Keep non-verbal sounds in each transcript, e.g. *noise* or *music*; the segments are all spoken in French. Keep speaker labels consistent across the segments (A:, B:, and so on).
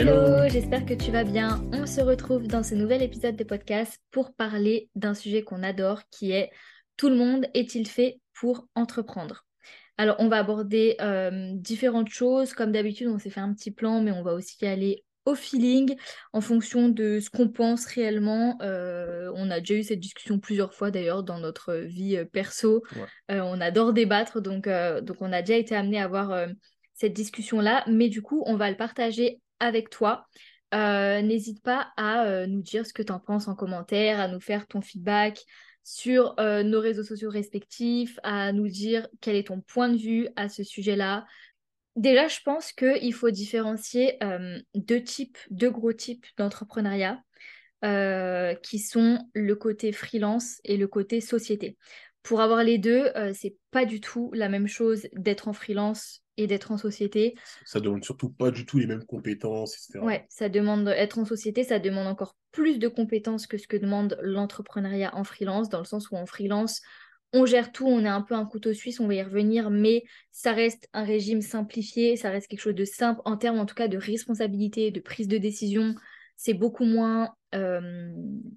A: Hello, j'espère que tu vas bien. On se retrouve dans ce nouvel épisode de podcast pour parler d'un sujet qu'on adore qui est tout le monde est-il fait pour entreprendre? Alors, on va aborder euh, différentes choses. Comme d'habitude, on s'est fait un petit plan, mais on va aussi aller au feeling, en fonction de ce qu'on pense réellement. Euh, on a déjà eu cette discussion plusieurs fois d'ailleurs dans notre vie euh, perso. on adore débattre, donc, donc on a déjà été amené à avoir cette discussion-là, mais du coup, on va le partager avec toi. Euh, n'hésite pas à euh, nous dire ce que tu en penses en commentaire, à nous faire ton feedback sur euh, nos réseaux sociaux respectifs, à nous dire quel est ton point de vue à ce sujet-là. Déjà, je pense qu'il faut différencier deux types, deux gros types d'entrepreneuriat. qui sont le côté freelance et le côté société. Pour avoir les deux, c'est pas du tout la même chose d'être en freelance et d'être en société.
B: Ça demande surtout pas du tout les mêmes compétences, etc.
A: Ouais, ça demande être en société, ça demande encore plus de compétences que ce que demande l'entrepreneuriat en freelance, dans le sens où en freelance, on gère tout, on est un peu un couteau suisse, on va y revenir, mais ça reste un régime simplifié, ça reste quelque chose de simple en termes en tout cas de responsabilité, de prise de décision. C'est beaucoup moins.
B: Euh,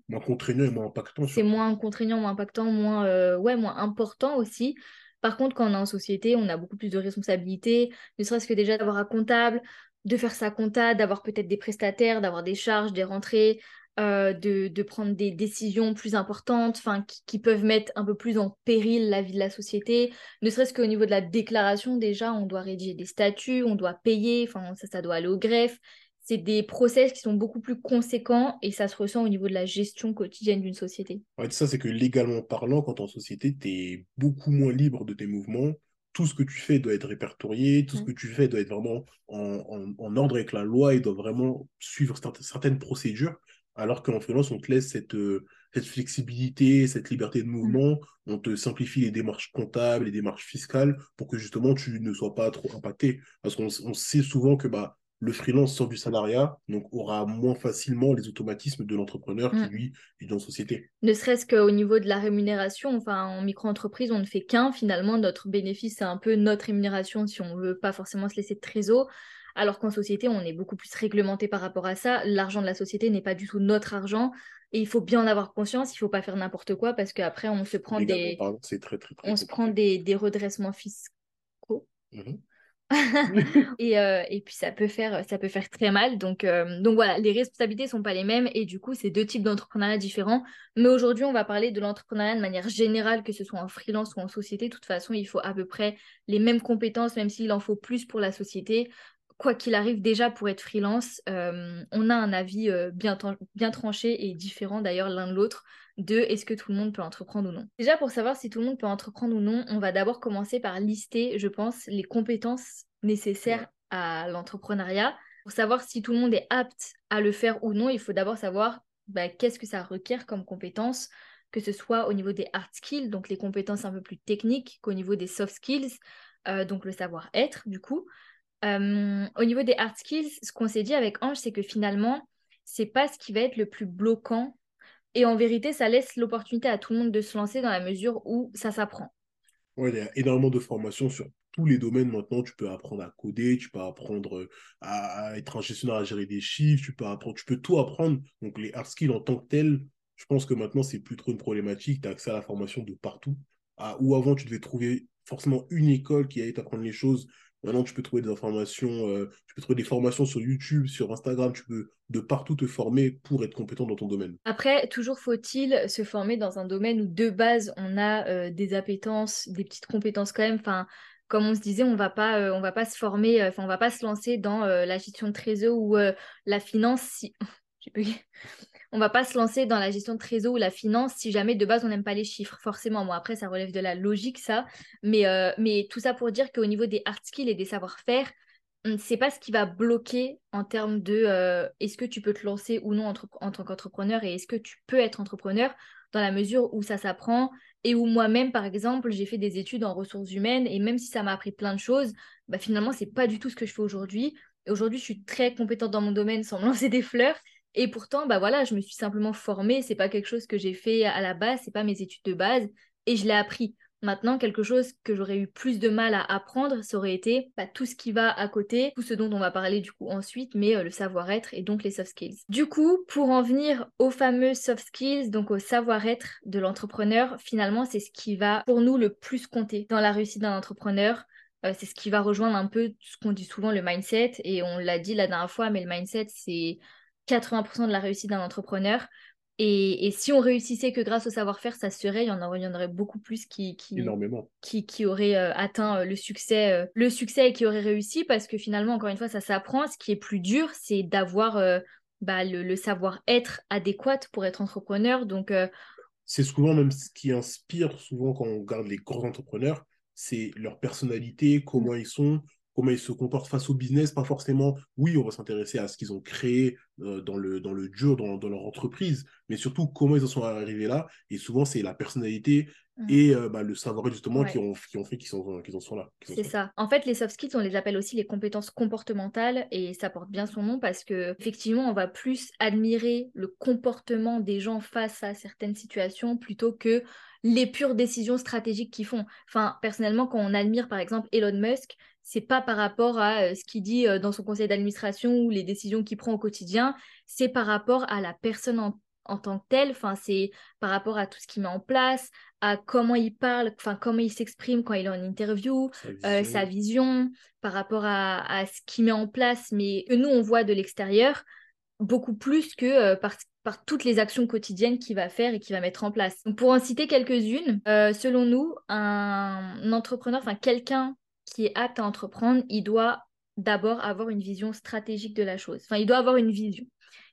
B: moins contraignant et moins impactant.
A: C'est moins contraignant, moins impactant, moins, euh, ouais, moins important aussi. Par contre, quand on est en société, on a beaucoup plus de responsabilités, ne serait-ce que déjà d'avoir un comptable, de faire sa compta, d'avoir peut-être des prestataires, d'avoir des charges, des rentrées, euh, de, prendre des décisions plus importantes, enfin qui, peuvent mettre un peu plus en péril la vie de la société. Ne serait-ce qu'au niveau de la déclaration, déjà, on doit rédiger des statuts, on doit payer, enfin ça, ça doit aller au greffe c'est des process qui sont beaucoup plus conséquents et ça se ressent au niveau de la gestion quotidienne d'une société.
B: Ouais, ça, c'est que légalement parlant, quand en société, tu es beaucoup moins libre de tes mouvements. Tout ce que tu fais doit être répertorié, tout ce que tu fais doit être vraiment en, ordre avec la loi et doit vraiment suivre certaines procédures. Alors qu'en freelance, on te laisse cette, euh, cette flexibilité, cette liberté de mm. mouvement, on te simplifie les démarches comptables, les démarches fiscales pour que justement tu ne sois pas trop impacté. Parce qu'on sait souvent que bah, le freelance sort du salariat, donc aura moins facilement les automatismes de l'entrepreneur qui, mm. lui, est dans société.
A: Ne serait-ce qu'au niveau de la rémunération, enfin, en micro-entreprise, on ne fait qu'un. Finalement, notre bénéfice, c'est un peu notre rémunération si on veut pas forcément se laisser de trésor. Alors qu'en société, on est beaucoup plus réglementé par rapport à ça. L'argent de la société n'est pas du tout notre argent. Et il faut bien en avoir conscience, il ne faut pas faire n'importe quoi parce qu'après, on se prend des.
B: très, très,
A: on se prend des, des redressements fiscaux. Mmh *laughs* et, euh, et, puis ça peut faire ça peut faire très mal. Donc euh, donc voilà les responsabilités sont pas les mêmes. Et du coup c'est deux types d'entrepreneuriat différents. Mais aujourd'hui on va parler de l'entrepreneuriat de manière générale que ce soit en freelance ou en société. De toute façon il faut à peu près les mêmes compétences même s'il en faut plus pour la société. Quoi qu'il arrive déjà pour être freelance euh, on a un avis bien, bien tranché et différent d'ailleurs l'un de l'autre de est-ce que tout le monde peut entreprendre ou non. Déjà, pour savoir si tout le monde peut entreprendre ou non, on va d'abord commencer par lister, je pense, les compétences nécessaires à l'entrepreneuriat. Pour savoir si tout le monde est apte à le faire ou non, il faut d'abord savoir bah, qu'est-ce que ça requiert comme compétences, que ce soit au niveau des hard skills, donc les compétences un peu plus techniques, qu'au niveau des soft skills, euh, donc le savoir-être du coup. Euh, au niveau des hard skills, ce qu'on s'est dit avec Ange, c'est que finalement, c'est pas ce qui va être le plus bloquant et en vérité, ça laisse l'opportunité à tout le monde de se lancer dans la mesure où ça s'apprend.
B: Oui, il y a énormément de formations sur tous les domaines maintenant. Tu peux apprendre à coder, tu peux apprendre euh, à, être un gestionnaire, à gérer des chiffres, tu peux, apprendre, tu peux tout apprendre. Donc les hard skills en tant que tels, je pense que maintenant, c'est plus trop une problématique. Tu as accès à la formation de partout. À, où avant, tu devais trouver forcément une école qui allait t'apprendre les choses Maintenant, tu peux trouver des informations, euh, tu peux trouver des formations sur YouTube, sur Instagram, tu peux de partout te former pour être compétent dans ton domaine.
A: Après, toujours faut-il se former dans un domaine où de base on a euh, des appétences, des petites compétences quand même. Enfin, comme on se disait, on va pas, euh, on va pas se former, enfin, on va pas se lancer dans la gestion de trésor ou la finance. Si... *laughs* on va pas se lancer dans la gestion de trésor ou la finance si jamais de base on n'aime pas les chiffres. Forcément, moi après ça relève de la logique ça, mais, euh, mais tout ça pour dire qu'au niveau des hard skills et des savoir-faire, hum, c'est pas ce qui va bloquer en termes de euh, est-ce que tu peux te lancer ou non en tant qu'entrepreneur et est-ce que tu peux être entrepreneur dans la mesure où ça s'apprend et où moi-même par exemple j'ai fait des études en ressources humaines et même si ça m'a appris plein de choses, bah, finalement c'est pas du tout ce que je fais aujourd'hui. Aujourd'hui, je suis très compétente dans mon domaine sans me *laughs* lancer des fleurs, et pourtant, bah voilà, je me suis simplement formée. C'est pas quelque chose que j'ai fait à la base, c'est pas mes études de base, et je l'ai appris. Maintenant, quelque chose que j'aurais eu plus de mal à apprendre, ça aurait été bah, tout ce qui va à côté, tout ce dont on va parler du coup ensuite, mais euh, le savoir-être et donc les soft skills. Du coup, pour en venir aux fameux soft skills, donc au savoir-être de l'entrepreneur, finalement, c'est ce qui va pour nous le plus compter dans la réussite d'un entrepreneur. Euh, c'est ce qui va rejoindre un peu ce qu'on dit souvent le mindset, et on l'a dit la dernière fois, mais le mindset, c'est 80% de la réussite d'un entrepreneur. Et, si on réussissait que grâce au savoir-faire, ça serait, il y en aurait, il y en aurait beaucoup plus qui, qui,
B: Énormément.
A: qui, qui auraient euh, atteint euh, le succès, euh, le succès et qui auraient réussi parce que finalement, encore une fois, ça s'apprend. Ce qui est plus dur, c'est d'avoir bah, le, savoir-être adéquat pour être entrepreneur. Donc,
B: c'est souvent même ce qui inspire souvent quand on regarde les grands entrepreneurs, c'est leur personnalité, comment ils sont, comment ils se comportent face au business, pas forcément, oui, on va s'intéresser à ce qu'ils ont créé euh, dans, le, dans le dur, dans, dans, leur entreprise, mais surtout comment ils en sont arrivés là. Et souvent, c'est la personnalité mmh. et euh, bah, le savoir justement qui, ont, qui ont fait qu'ils en sont là.
A: C'est ça. En fait, les soft skills, on les appelle aussi les compétences comportementales et ça porte bien son nom parce que effectivement, on va plus admirer le comportement des gens face à certaines situations plutôt que les pures décisions stratégiques qu'ils font. Enfin, personnellement, quand on admire par exemple Elon Musk, c'est pas par rapport à euh, ce qu'il dit euh, dans son conseil d'administration ou les décisions qu'il prend au quotidien, c'est par rapport à la personne en, tant que telle, enfin, c'est par rapport à tout ce qu'il met en place, à comment il parle, enfin, comment il s'exprime quand il est en interview, sa vision, euh, par rapport à, ce qu'il met en place, mais que nous, on voit de l'extérieur, beaucoup plus que par, par, toutes les actions quotidiennes qu'il va faire et qu'il va mettre en place. Donc, pour en citer quelques-unes, selon nous, un entrepreneur, enfin quelqu'un qui est apte à entreprendre, il doit d'abord avoir une vision stratégique de la chose. Enfin, il doit avoir une vision.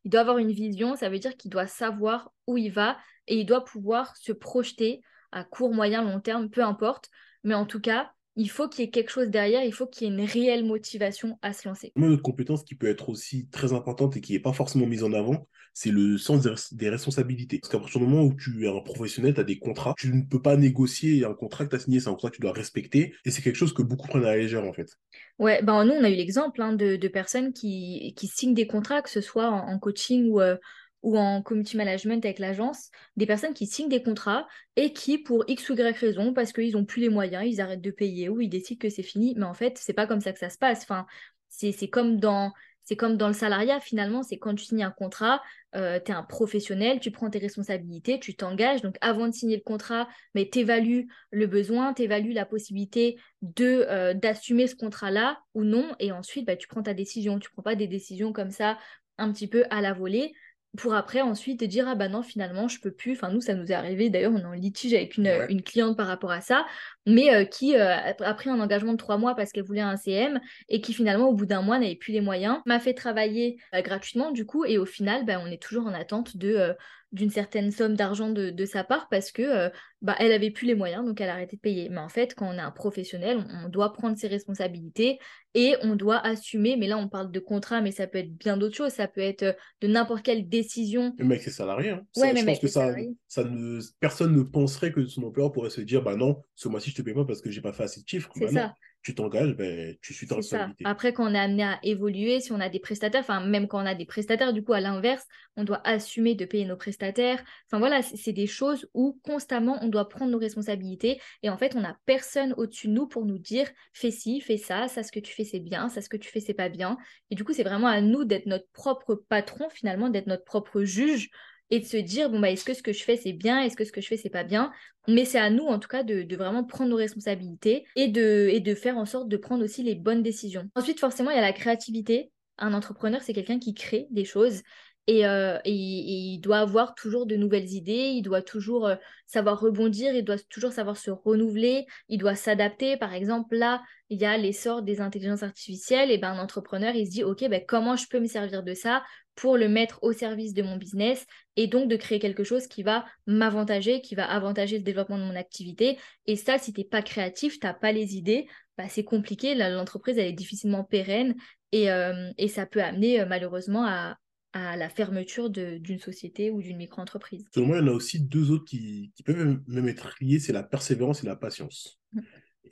A: Il doit avoir une vision, ça veut dire qu'il doit savoir où il va et il doit pouvoir se projeter à court, moyen, long terme, peu importe. Mais en tout cas, il faut qu'il y ait quelque chose derrière, il faut qu'il y ait une réelle motivation à se lancer.
B: Une autre compétence qui peut être aussi très importante et qui n'est pas forcément mise en avant, c'est le sens des responsabilités. Parce qu'à partir du moment où tu es un professionnel, tu as des contrats, tu ne peux pas négocier un contrat que tu as signé, c'est un contrat que tu dois respecter. Et c'est quelque chose que beaucoup prennent à la légère, en fait.
A: Ouais, ben nous, on a eu l'exemple hein, de, personnes qui, qui, signent des contrats, que ce soit en, coaching ou, euh, ou en community management avec l'agence, des personnes qui signent des contrats et qui, pour X ou Y raison, parce qu'ils n'ont plus les moyens, ils arrêtent de payer ou ils décident que c'est fini. Mais en fait, c'est pas comme ça que ça se passe. Enfin, c'est comme dans c'est comme dans le salariat, finalement, c'est quand tu signes un contrat, euh, tu es un professionnel, tu prends tes responsabilités, tu t'engages. Donc avant de signer le contrat, mais tu évalues le besoin, tu évalues la possibilité de euh, d'assumer ce contrat-là ou non. Et ensuite, bah, tu prends ta décision. Tu prends pas des décisions comme ça un petit peu à la volée pour après ensuite dire ah bah non finalement je peux plus. Enfin nous ça nous est arrivé. D'ailleurs on est en litige avec une, une cliente par rapport à ça mais euh, qui euh, a pris un engagement de trois mois parce qu'elle voulait un CM et qui finalement au bout d'un mois n'avait plus les moyens m'a fait travailler euh, gratuitement du coup et au final bah, on est toujours en attente de d'une certaine somme d'argent de, sa part parce que euh, bah, elle avait plus les moyens, donc elle a arrêté de payer. Mais en fait, quand on est un professionnel, on, doit prendre ses responsabilités et on doit assumer. Mais là, on parle de contrat, mais ça peut être bien d'autres choses. Ça peut être euh, de n'importe quelle décision.
B: Le mec, c'est salarié. Hein. Ouais, je pense que ça, ça ne, personne ne penserait que son employeur pourrait se dire bah non, ce mois-ci, je te paye pas parce que j'ai pas fait assez de chiffres.
A: C'est bah ça
B: tu t'engages, ben, tu suis ta
A: responsabilité. Après, quand on est amené à évoluer, si on a des prestataires, enfin, même quand on a des prestataires, du coup, à l'inverse, on doit assumer de payer nos prestataires. Enfin, voilà, c'est des choses où constamment, on doit prendre nos responsabilités. Et en fait, on n'a personne au-dessus de nous pour nous dire fais ci, fais ça, ça, ce que tu fais, c'est bien, ça, ce que tu fais, c'est pas bien. Et du coup, c'est vraiment à nous d'être notre propre patron, finalement, d'être notre propre juge et de se dire bon bah est-ce que ce que je fais c'est bien est-ce que ce que je fais c'est pas bien? Mais c'est à nous en tout cas de, vraiment prendre nos responsabilités et de, et de faire en sorte de prendre aussi les bonnes décisions. Ensuite forcément il y a la créativité. Un entrepreneur c'est quelqu'un qui crée des choses et, euh, il doit avoir toujours de nouvelles idées, il doit toujours euh, savoir rebondir, il doit toujours savoir se renouveler, il doit s'adapter. Par exemple, là, il y a l'essor des intelligences artificielles, et ben un entrepreneur, il se dit, OK, ben, comment je peux me servir de ça? Pour le mettre au service de mon business et donc de créer quelque chose qui va m'avantager, qui va avantager le développement de mon activité. Et ça, si tu n'es pas créatif, tu n'as pas les idées, bah, c'est compliqué, l'entreprise, elle est difficilement pérenne et, euh, et ça peut amener malheureusement à, à la fermeture d'une société ou d'une micro-entreprise.
B: Selon moi, il y en a aussi deux autres qui, qui peuvent même être liés, c'est la persévérance et la patience. Mm.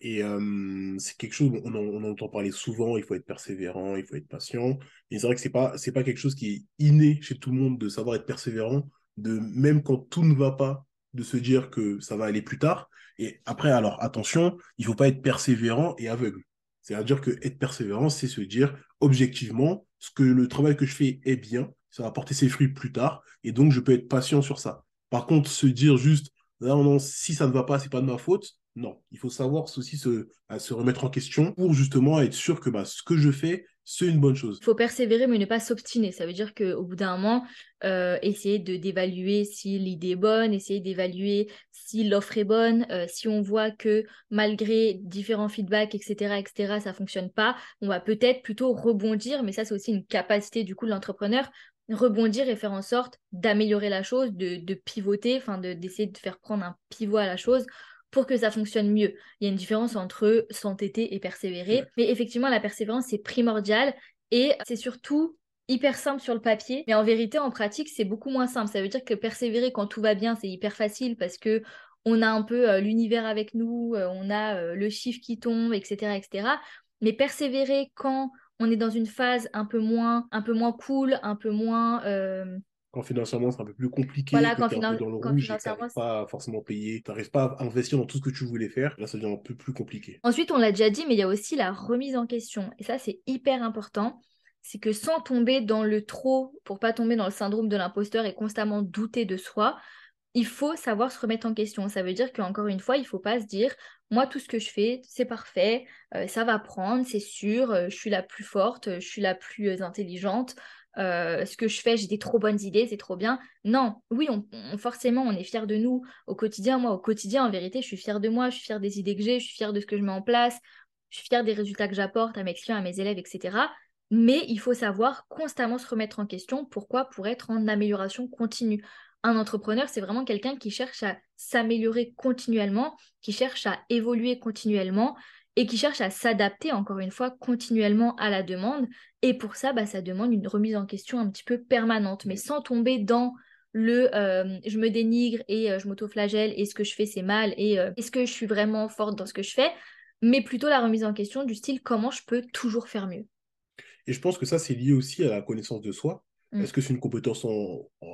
B: Et c'est quelque chose, on on entend parler souvent, il faut être persévérant, il faut être patient. Et c'est vrai que ce n'est pas, pas quelque chose qui est inné chez tout le monde de savoir être persévérant, de même quand tout ne va pas, de se dire que ça va aller plus tard. Et après, alors attention, il faut pas être persévérant et aveugle. C'est-à-dire que être persévérant, c'est se dire objectivement, ce que le travail que je fais est bien, ça va porter ses fruits plus tard, et donc je peux être patient sur ça. Par contre, se dire juste, non, non, si ça ne va pas, c'est pas de ma faute, non. Il faut savoir aussi se, remettre en question pour justement être sûr que bah, ce que je fais, c'est une bonne chose.
A: Il faut persévérer, mais ne pas s'obstiner. Ça veut dire qu'au bout d'un moment, euh, essayer d'évaluer si l'idée est bonne, essayer d'évaluer si l'offre est bonne. Euh, si on voit que malgré différents feedbacks, etc., etc., ça fonctionne pas, on va peut-être plutôt rebondir. Mais ça, c'est aussi une capacité du coup de l'entrepreneur rebondir et faire en sorte d'améliorer la chose, de, de pivoter, enfin d'essayer de faire prendre un pivot à la chose pour que ça fonctionne mieux. Il y a une différence entre s'entêter et persévérer. Mais effectivement, la persévérance, c'est primordial et c'est surtout hyper simple sur le papier, mais en vérité, en pratique, c'est beaucoup moins simple. Ça veut dire que persévérer quand tout va bien, c'est hyper facile parce que on a un peu euh, l'univers avec nous, euh, on a euh, le chiffre qui tombe, etc., etc. Mais persévérer quand on est dans une phase un peu moins, un peu moins cool, un peu moins
B: quand financièrement c'est un peu plus compliqué, voilà, quand, dans le rouge que pas forcément payé, tu n'arrives pas à investir dans tout ce que tu voulais faire, là ça devient un peu plus compliqué.
A: Ensuite, on l'a déjà dit, mais il y a aussi la remise en question. Et ça, c'est hyper important. C'est que sans tomber dans le trop, pour pas tomber dans le syndrome de l'imposteur et constamment douter de soi, il faut savoir se remettre en question. Ça veut dire qu'encore une fois, il faut pas se dire moi tout ce que je fais, c'est parfait, euh, ça va prendre, c'est sûr, euh, je suis la plus forte, je suis la plus euh, intelligente, euh, ce que je fais, j'ai des trop bonnes idées, c'est trop bien. Non, oui, on, forcément, on est fier de nous au quotidien. Moi, au quotidien, en vérité, je suis fière de moi, je suis fière des idées que j'ai, je suis fière de ce que je mets en place, je suis fière des résultats que j'apporte à mes clients, à mes élèves, etc. Mais il faut savoir constamment se remettre en question. Pourquoi? Pour être en amélioration continue. Un entrepreneur, c'est vraiment quelqu'un qui cherche à s'améliorer continuellement, qui cherche à évoluer continuellement, et qui cherche à s'adapter, encore une fois, continuellement à la demande. Et pour ça, bah, ça demande une remise en question un petit peu permanente, mais sans tomber dans le euh, je me dénigre et euh, je m'auto-flagelle et ce que je fais c'est mal et euh, est-ce que je suis vraiment forte dans ce que je fais, mais plutôt la remise en question du style comment je peux toujours faire mieux?
B: Et je pense que ça, c'est lié aussi à la connaissance de soi. Mm. Est-ce que c'est une compétence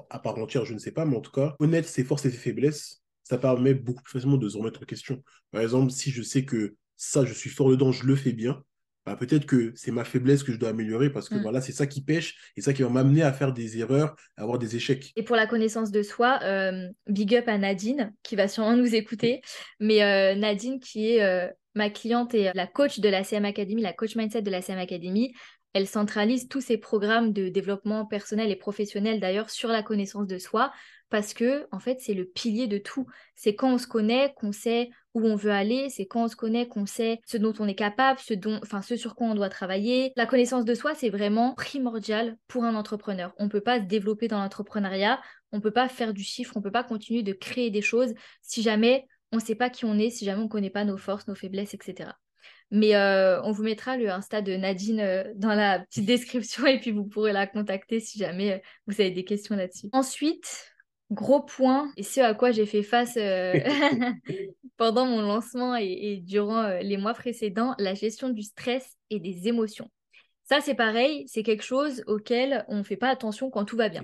B: à part entière? Je ne sais pas, mais en tout cas, connaître ses forces et ses faiblesses, ça permet beaucoup plus facilement de se remettre en question. Par exemple, si je sais que ça, je suis fort dedans, je le fais bien, bah, peut-être que c'est ma faiblesse que je dois améliorer parce que mm. voilà, c'est ça qui pêche et ça qui va m'amener à faire des erreurs, à avoir des échecs.
A: Et pour la connaissance de soi, euh, big up à Nadine qui va sûrement nous écouter, *laughs* mais euh, Nadine qui est euh, ma cliente et la coach de la CM Academy, la coach mindset de la CM Academy, elle centralise tous ses programmes de développement personnel et professionnel d'ailleurs sur la connaissance de soi parce que en fait c'est le pilier de tout. C'est quand on se connaît qu'on sait où on veut aller, c'est quand on se connaît qu'on sait ce dont on est capable, ce dont enfin ce sur quoi on doit travailler. La connaissance de soi, c'est vraiment primordial pour un entrepreneur. On ne peut pas se développer dans l'entrepreneuriat, on ne peut pas faire du chiffre, on ne peut pas continuer de créer des choses si jamais on ne sait pas qui on est, si jamais on ne connaît pas nos forces, nos faiblesses, etc. Mais euh, on vous mettra le Insta de Nadine euh, dans la petite description *laughs* et puis vous pourrez la contacter si jamais euh, vous avez des questions là-dessus. Ensuite, gros point, et ce à quoi j'ai fait face euh, *laughs* pendant mon lancement et, durant euh, les mois précédents, la gestion du stress et des émotions. Ça, c'est pareil, c'est quelque chose auquel on ne fait pas attention quand tout va bien.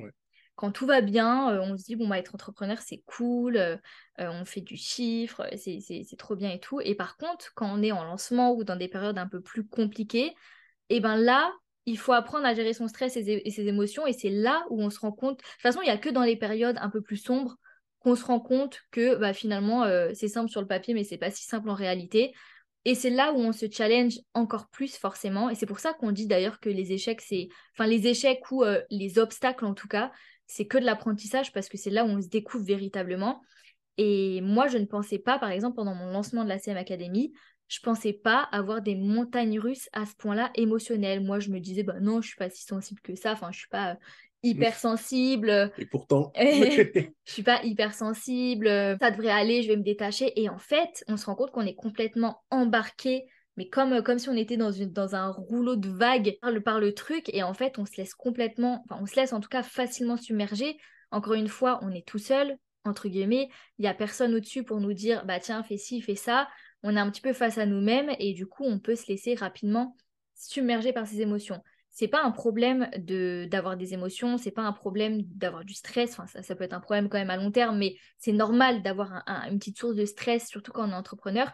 A: Quand tout va bien, euh, on se dit, bon, bah, être entrepreneur, c'est cool, on fait du chiffre, c'est trop bien et tout. Et par contre, quand on est en lancement ou dans des périodes un peu plus compliquées, et eh ben là, il faut apprendre à gérer son stress et ses, émotions. Et c'est là où on se rend compte. De toute façon, il n'y a que dans les périodes un peu plus sombres qu'on se rend compte que bah, finalement, euh, c'est simple sur le papier, mais c'est pas si simple en réalité. Et c'est là où on se challenge encore plus forcément. Et c'est pour ça qu'on dit d'ailleurs que les échecs, c'est. Enfin, les échecs ou euh, les obstacles en tout cas, c'est que de l'apprentissage parce que c'est là où on se découvre véritablement. Et moi, je ne pensais pas, par exemple, pendant mon lancement de la CM Academy, je pensais pas avoir des montagnes russes à ce point-là émotionnelles. Moi, je me disais, bah non, je suis pas si sensible que ça. Enfin, je suis pas hypersensible.
B: Et pourtant. *laughs*
A: je *laughs* suis pas hypersensible. Ça devrait aller, je vais me détacher. Et en fait, on se rend compte qu'on est complètement embarqué mais comme, comme si on était dans, une, dans un rouleau de vagues par le, par le truc, et en fait, on se laisse complètement, enfin, on se laisse en tout cas facilement submerger. Encore une fois, on est tout seul, entre guillemets, il n'y a personne au-dessus pour nous dire, bah tiens, fais ci, fais ça on est un petit peu face à nous-mêmes et du coup, on peut se laisser rapidement submerger par ses émotions. c'est pas un problème de d'avoir des émotions, c'est pas un problème d'avoir du stress. Enfin, ça, ça, peut être un problème quand même à long terme, mais c'est normal d'avoir une petite source de stress, surtout quand on est entrepreneur.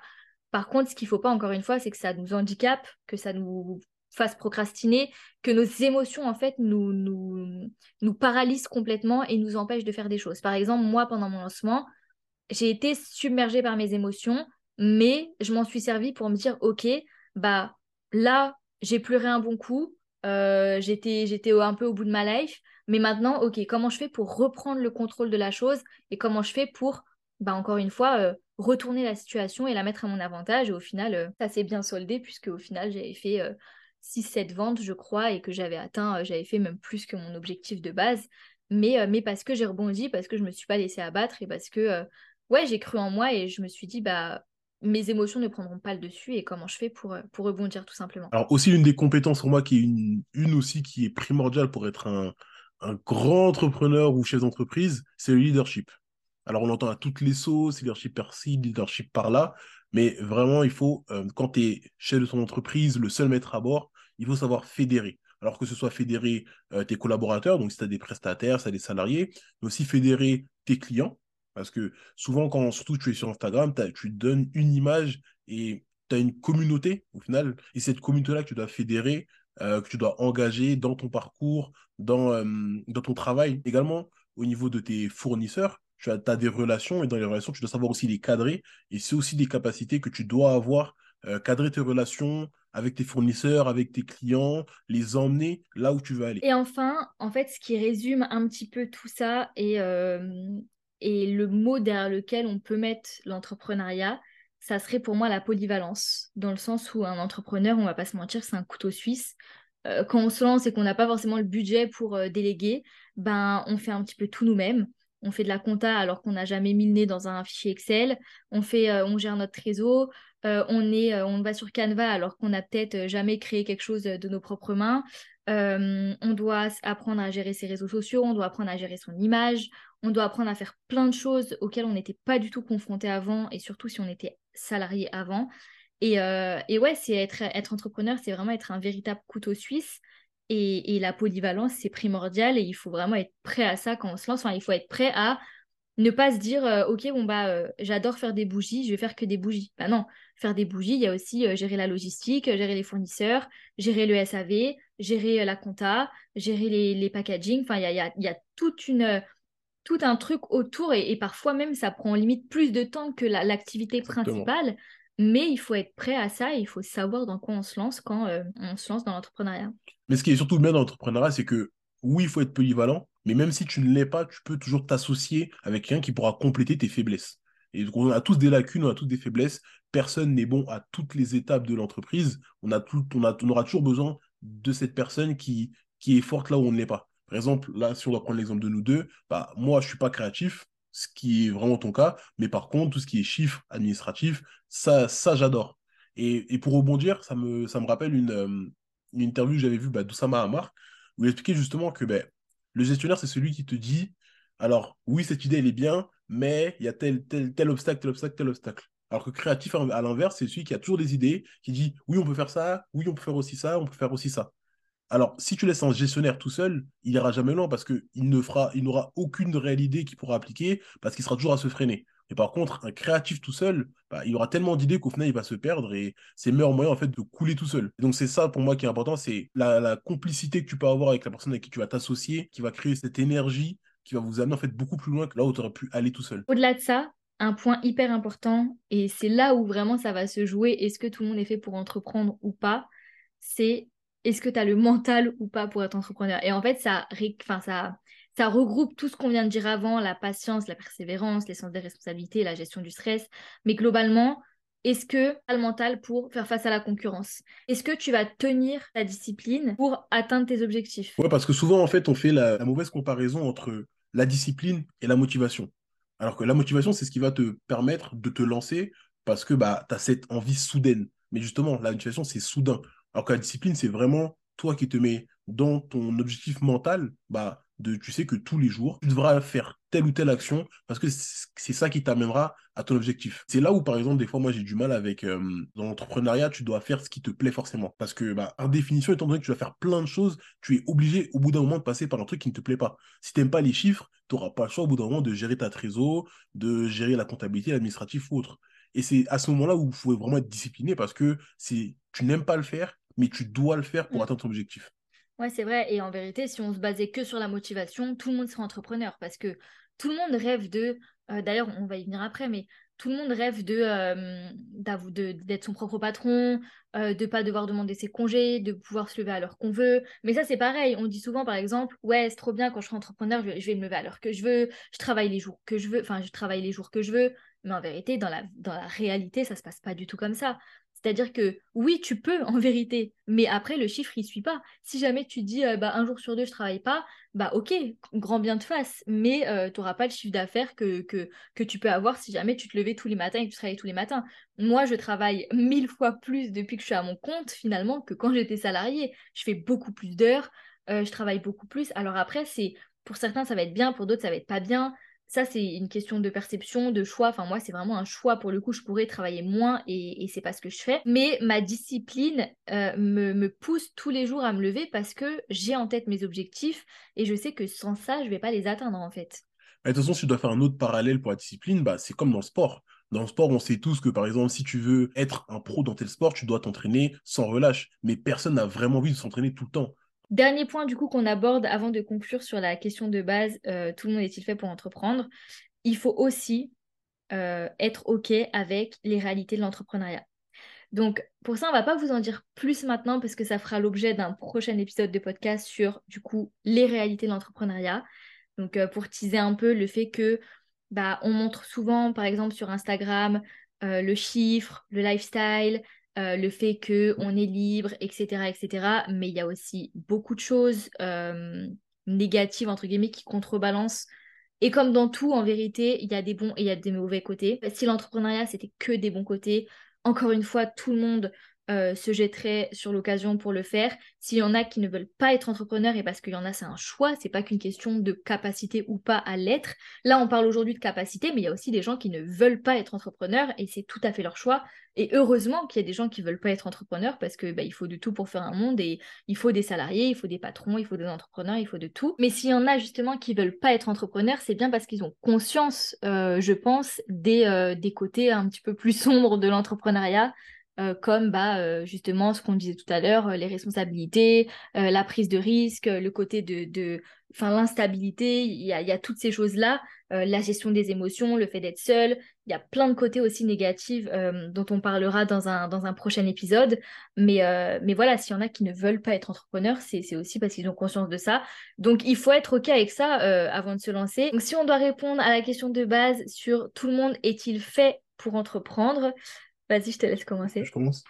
A: Par contre, ce qu'il faut pas, encore une fois, c'est que ça nous handicape, que ça nous fasse procrastiner, que nos émotions, en fait, nous, nous, nous paralysent complètement et nous empêchent de faire des choses. Par exemple, moi, pendant mon lancement, j'ai été submergée par mes émotions, mais je m'en suis servi pour me dire, OK, bah là, j'ai pleuré un bon coup, euh, j'étais, un peu au bout de ma life, mais maintenant, OK, comment je fais pour reprendre le contrôle de la chose et comment je fais pour, bah encore une fois, euh, retourner la situation et la mettre à mon avantage. Et au final, euh, ça s'est bien soldé puisque au final, j'avais fait 6-7 ventes, je crois, et que j'avais atteint, j'avais fait même plus que mon objectif de base. Mais, mais parce que j'ai rebondi, parce que je me suis pas laissée abattre et parce que, ouais, j'ai cru en moi et je me suis dit, bah, mes émotions ne prendront pas le dessus et comment je fais pour, euh, pour rebondir tout simplement.
B: Alors aussi une des compétences pour moi qui est une, une aussi qui est primordiale pour être un, un grand entrepreneur ou chef d'entreprise, c'est le leadership. Alors on entend à toutes les sauces, leadership par-ci, leadership par-là, mais vraiment il faut, euh, quand tu es chef de ton entreprise, le seul maître à bord, il faut savoir fédérer. Alors que ce soit fédérer euh, tes collaborateurs, donc si tu as des prestataires, si tu as des salariés, mais aussi fédérer tes clients, parce que souvent, quand surtout tu es sur Instagram, tu donnes une image et tu as une communauté au final. Et cette communauté-là que tu dois fédérer, euh, que tu dois engager dans ton parcours, dans, euh, dans ton travail. Également, au niveau de tes fournisseurs, tu as, des relations et dans les relations, tu dois savoir aussi les cadrer. Et c'est aussi des capacités que tu dois avoir, euh, cadrer tes relations avec tes fournisseurs, avec tes clients, les emmener là où tu veux aller.
A: Et enfin, en fait, ce qui résume un petit peu tout ça et, et le mot derrière lequel on peut mettre l'entrepreneuriat, ça serait pour moi la polyvalence, dans le sens où un entrepreneur, on va pas se mentir, c'est un couteau suisse. Euh, quand on se lance et qu'on n'a pas forcément le budget pour euh, déléguer, ben on fait un petit peu tout nous-mêmes. On fait de la compta alors qu'on n'a jamais mis le nez dans un fichier Excel. On fait, euh, on gère notre réseau. on on va sur Canva alors qu'on n'a peut-être jamais créé quelque chose de nos propres mains. on doit apprendre à gérer ses réseaux sociaux. On doit apprendre à gérer son image on doit apprendre à faire plein de choses auxquelles on n'était pas du tout confronté avant, et surtout si on était salarié avant. Et, euh, ouais, c'est être, entrepreneur, c'est vraiment être un véritable couteau suisse. Et, la polyvalence, c'est primordial et il faut vraiment être prêt à ça quand on se lance. Enfin, il faut être prêt à ne pas se dire, euh, ok, bon, bah, euh, j'adore faire des bougies, je vais faire que des bougies. Bah non, faire des bougies, il y a aussi gérer la logistique, gérer les fournisseurs, gérer le SAV, gérer la compta, gérer les, les packaging. Enfin, il y a toute une tout un truc autour et, parfois même ça prend limite plus de temps que l'activité principale. Mais il faut être prêt à ça et il faut savoir dans quoi on se lance quand euh, on se lance dans l'entrepreneuriat.
B: Mais ce qui est surtout bien dans l'entrepreneuriat, c'est que oui, il faut être polyvalent, mais même si tu ne l'es pas, tu peux toujours t'associer avec quelqu'un qui pourra compléter tes faiblesses. Et on a tous des lacunes, on a tous des faiblesses. Personne n'est bon à toutes les étapes de l'entreprise. On, a tout, on, a, on aura toujours besoin de cette personne qui, qui est forte là où on ne l'est pas. Par exemple, là, si on doit prendre l'exemple de nous deux, bah, moi, je ne suis pas créatif, ce qui est vraiment ton cas, mais par contre, tout ce qui est chiffres administratifs, ça, ça j'adore. Et, pour rebondir, ça me, ça me rappelle une, euh, une interview que j'avais vue bah, d'Oussama Hamar, où il expliquait justement que ben, le gestionnaire, c'est celui qui te dit, alors oui, cette idée, elle est bien, mais il y a tel, tel, tel obstacle, tel obstacle, tel obstacle. Alors que créatif, à l'inverse, c'est celui qui a toujours des idées, qui dit, oui, on peut faire ça, oui, on peut faire aussi ça, on peut faire aussi ça. Alors, si tu laisses un gestionnaire tout seul, il n'ira jamais loin parce qu'il n'aura aucune réelle idée qu'il pourra appliquer parce qu'il sera toujours à se freiner. Et par contre, un créatif tout seul, bah, il aura tellement d'idées qu'au final, il va se perdre et c'est le meilleur moyen de couler tout seul. donc c'est ça pour moi qui est important, c'est la, complicité que tu peux avoir avec la personne avec qui tu vas t'associer, qui va créer cette énergie, qui va vous amener en beaucoup plus loin que là où tu aurais pu aller tout seul.
A: Au-delà de ça, un point hyper important, et c'est là où vraiment ça va se jouer, est-ce que tout le monde est fait pour entreprendre ou pas, c'est est-ce que tu as le mental ou pas pour être entrepreneur? Et en fait, ça, enfin, ça, ça regroupe tout ce qu'on vient de dire avant, la patience, la persévérance, l'essence des responsabilités, la gestion du stress. Mais globalement, est-ce que tu as le mental pour faire face à la concurrence? Est-ce que tu vas tenir ta discipline pour atteindre tes objectifs?
B: Ouais, parce que souvent, en fait, on fait la, mauvaise comparaison entre la discipline et la motivation. Alors que la motivation, c'est ce qui va te permettre de te lancer parce que bah, tu as cette envie soudaine. Mais justement, la motivation, c'est soudain. Alors que la discipline, c'est vraiment toi qui te mets dans ton objectif mental, bah, de, tu sais que tous les jours, tu devras faire telle ou telle action parce que c'est ça qui t'amènera à ton objectif. C'est là où, par exemple, des fois, moi, j'ai du mal avec, euh, dans l'entrepreneuriat, tu dois faire ce qui te plaît forcément. Parce que, bah, par définition, étant donné que tu dois faire plein de choses, tu es obligé, au bout d'un moment, de passer par un truc qui ne te plaît pas. Si tu n'aimes pas les chiffres, tu n'auras pas le choix, au bout d'un moment, de gérer ta trésor, de gérer la comptabilité, l'administratif ou autre. Et c'est à ce moment-là où il faut vraiment être discipliné parce que c'est tu n'aimes pas le faire, mais tu dois le faire pour mmh. atteindre ton objectif.
A: Ouais, c'est vrai. Et en vérité, si on se basait que sur la motivation, tout le monde serait entrepreneur parce que tout le monde rêve de. Euh, d'ailleurs, on va y venir après, mais tout le monde rêve de euh, d'être son propre patron, euh, de pas devoir demander ses congés, de pouvoir se lever à l'heure qu'on veut. Mais ça, c'est pareil. On dit souvent, par exemple, ouais, c'est trop bien quand je serai entrepreneur, je vais, me lever à l'heure que je veux, je travaille les jours que je veux, enfin, je travaille les jours que je veux. Mais en vérité, dans la, dans la réalité, ça se passe pas du tout comme ça. C'est-à-dire que oui, tu peux en vérité, mais après le chiffre il suit pas. Si jamais tu dis euh, bah, un jour sur deux je travaille pas, bah ok, grand bien de face, mais euh, tu n'auras pas le chiffre d'affaires que, que, que, tu peux avoir si jamais tu te levais tous les matins et que tu travaillais tous les matins. Moi, je travaille mille fois plus depuis que je suis à mon compte finalement que quand j'étais salarié. Je fais beaucoup plus d'heures, euh, je travaille beaucoup plus. Alors après, c'est pour certains ça va être bien, pour d'autres ça va être pas bien ça, c'est une question de perception, de choix. Enfin, moi, c'est vraiment un choix. Pour le coup, je pourrais travailler moins et, c'est pas ce que je fais. Mais ma discipline euh, me, pousse tous les jours à me lever parce que j'ai en tête mes objectifs et je sais que sans ça, je vais pas les atteindre en fait.
B: de toute façon, si tu dois faire un autre parallèle pour la discipline, bah, c'est comme dans le sport. Dans le sport, on sait tous que, par exemple, si tu veux être un pro dans tel sport, tu dois t'entraîner sans relâche. Mais personne n'a vraiment envie de s'entraîner tout le temps.
A: Dernier point du coup qu'on aborde avant de conclure sur la question de base, euh, tout le monde est-il fait pour entreprendre? Il faut aussi euh, être OK avec les réalités de l'entrepreneuriat. Donc pour ça, on va pas vous en dire plus maintenant parce que ça fera l'objet d'un prochain épisode de podcast sur du coup les réalités de l'entrepreneuriat. Donc euh, pour teaser un peu le fait que bah, on montre souvent par exemple sur Instagram le chiffre, le lifestyle, euh, le fait qu'on est libre, etc., etc. Mais il y a aussi beaucoup de choses euh, négatives, entre guillemets, qui contrebalancent. Et comme dans tout, en vérité, il y a des bons et il y a des mauvais côtés. Si l'entrepreneuriat, c'était que des bons côtés, encore une fois, tout le monde euh, se jetterait sur l'occasion pour le faire. S'il y en a qui ne veulent pas être entrepreneurs, et parce qu'il y en a, c'est un choix, c'est pas qu'une question de capacité ou pas à l'être. Là, on parle aujourd'hui de capacité, mais il y a aussi des gens qui ne veulent pas être entrepreneurs, et c'est tout à fait leur choix. Et heureusement qu'il y a des gens qui veulent pas être entrepreneurs, parce que bah, faut de tout pour faire un monde, et il faut des salariés, il faut des patrons, il faut des entrepreneurs, il faut de tout. Mais s'il y en a justement qui veulent pas être entrepreneurs, c'est bien parce qu'ils ont conscience, euh, je pense, des, euh, des côtés un petit peu plus sombres de l'entrepreneuriat. Euh, comme bah, euh, justement ce qu'on disait tout à l'heure, euh, les responsabilités, la prise de risque, le côté de, de l'instabilité, il y a, y a, toutes ces choses-là, la gestion des émotions, le fait d'être seul, il y a plein de côtés aussi négatifs dont on parlera dans un, dans un prochain épisode. Mais, mais voilà, s'il y en a qui ne veulent pas être entrepreneurs, c'est aussi parce qu'ils ont conscience de ça. Donc il faut être OK avec ça avant de se lancer. Donc si on doit répondre à la question de base sur tout le monde est-il fait pour entreprendre Vas-y, je te laisse commencer.
B: Je commence.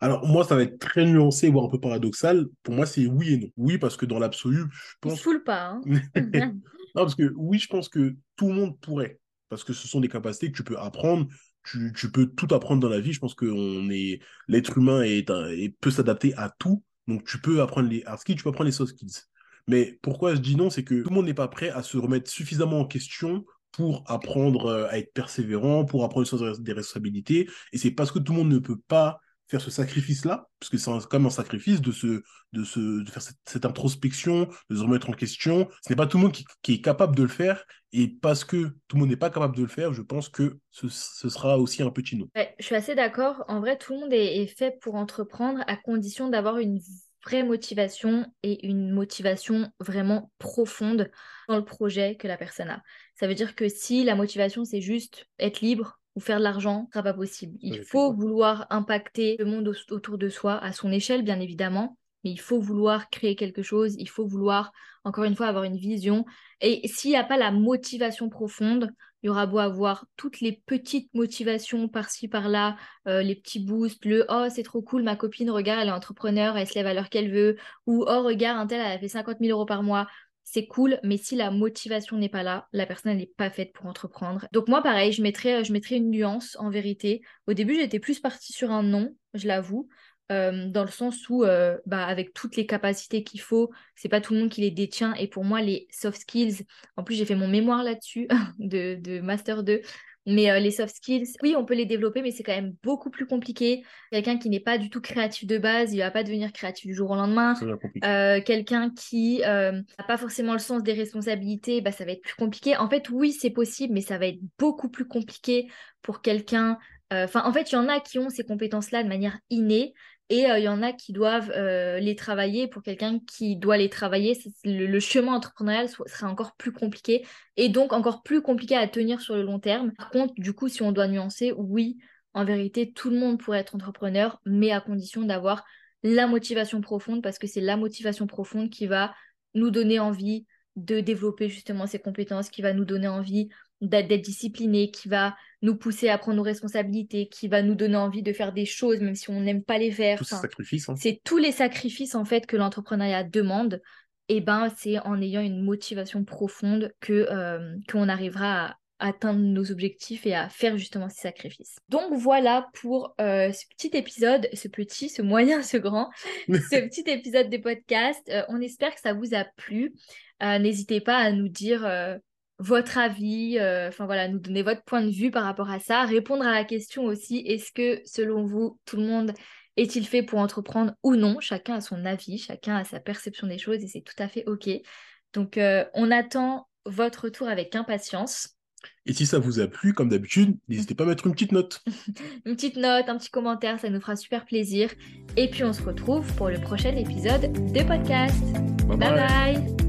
B: Alors, moi, ça va être très nuancé, voire un peu paradoxal. Pour moi, c'est oui et non. Oui, parce que dans l'absolu, je pense.
A: Il pas. Hein. *laughs* *laughs*
B: non, parce que oui, je pense que tout le monde pourrait. Parce que ce sont des capacités que tu peux apprendre. Tu, tu peux tout apprendre dans la vie. Je pense que est... l'être humain est, peut s'adapter à tout. Donc, tu peux apprendre les hard skills, tu peux apprendre les soft skills. Mais pourquoi je dis non, c'est que tout le monde n'est pas prêt à se remettre suffisamment en question pour apprendre euh, à être persévérant, pour apprendre des responsabilités. Et c'est parce que tout le monde ne peut pas faire ce sacrifice-là, parce que c'est quand même un sacrifice de, se, de, se, faire cette, introspection, de se remettre en question. Ce n'est pas tout le monde qui, est capable de le faire. Et parce que tout le monde n'est pas capable de le faire, je pense que ce, sera aussi un petit non.
A: je suis assez d'accord. En vrai, tout le monde est, est fait pour entreprendre à condition d'avoir une vraie motivation et une motivation vraiment profonde dans le projet que la personne a. Ça veut dire que si la motivation c'est juste être libre ou faire de l'argent, ce sera pas possible. Il faut vouloir impacter le monde autour de soi à son échelle bien évidemment, mais il faut vouloir créer quelque chose, il faut vouloir, encore une fois, avoir une vision. Et s'il n'y a pas la motivation profonde, il y aura beau avoir toutes les petites motivations par-ci, par-là, euh, les petits boosts, le « oh, c'est trop cool, ma copine, regarde, elle est entrepreneur, elle se lève à l'heure qu'elle veut », ou « oh, regarde, un tel, elle a fait 50 000 euros par mois », c'est cool, mais si la motivation n'est pas là, la personne n'est pas faite pour entreprendre. Donc moi, pareil, je mettrais, je mettrais une nuance en vérité. Au début, j'étais plus partie sur un non, je l'avoue. Euh, dans le sens où, euh, bah, avec toutes les capacités qu'il faut, c'est pas tout le monde qui les détient. Et pour moi, les soft skills, en plus, j'ai fait mon mémoire là-dessus *laughs* de, de, Master 2. Mais euh, les soft skills, oui, on peut les développer, mais c'est quand même beaucoup plus compliqué. Quelqu'un qui n'est pas du tout créatif de base, il va pas devenir créatif du jour au lendemain. Quelqu'un qui n'a pas forcément le sens des responsabilités, bah, ça va être plus compliqué. En fait, oui, c'est possible, mais ça va être beaucoup plus compliqué pour quelqu'un Enfin, en fait, il y en a qui ont ces compétences-là de manière innée, et euh, il y en a qui doivent euh, les travailler. Pour quelqu'un qui doit les travailler, le, chemin entrepreneurial sera encore plus compliqué et donc encore plus compliqué à tenir sur le long terme. Par contre, du coup, si on doit nuancer, oui, en vérité, tout le monde pourrait être entrepreneur, mais à condition d'avoir la motivation profonde, parce que c'est la motivation profonde qui va nous donner envie de développer justement ces compétences, qui va nous donner envie d'être discipliné, qui va nous pousser à prendre nos responsabilités, qui va nous donner envie de faire des choses même si on n'aime pas les faire.
B: Hein.
A: C'est tous les sacrifices en fait que l'entrepreneuriat demande. Et eh ben c'est en ayant une motivation profonde que euh, qu'on arrivera à atteindre nos objectifs et à faire justement ces sacrifices. Donc voilà pour euh, ce petit épisode, ce petit, ce moyen, ce grand, *laughs* ce petit épisode de podcast. Euh, on espère que ça vous a plu. N'hésitez pas à nous dire votre avis, euh, enfin voilà, nous donner votre point de vue par rapport à ça, répondre à la question aussi, est-ce que selon vous, tout le monde est-il fait pour entreprendre ou non? Chacun a son avis, chacun a sa perception des choses et c'est tout à fait OK. Donc euh, on attend votre retour avec impatience.
B: Et si ça vous a plu, comme d'habitude, n'hésitez pas à mettre une petite note. *laughs*
A: une petite note, un petit commentaire, ça nous fera super plaisir. Et puis on se retrouve pour le prochain épisode de podcast. bye. bye.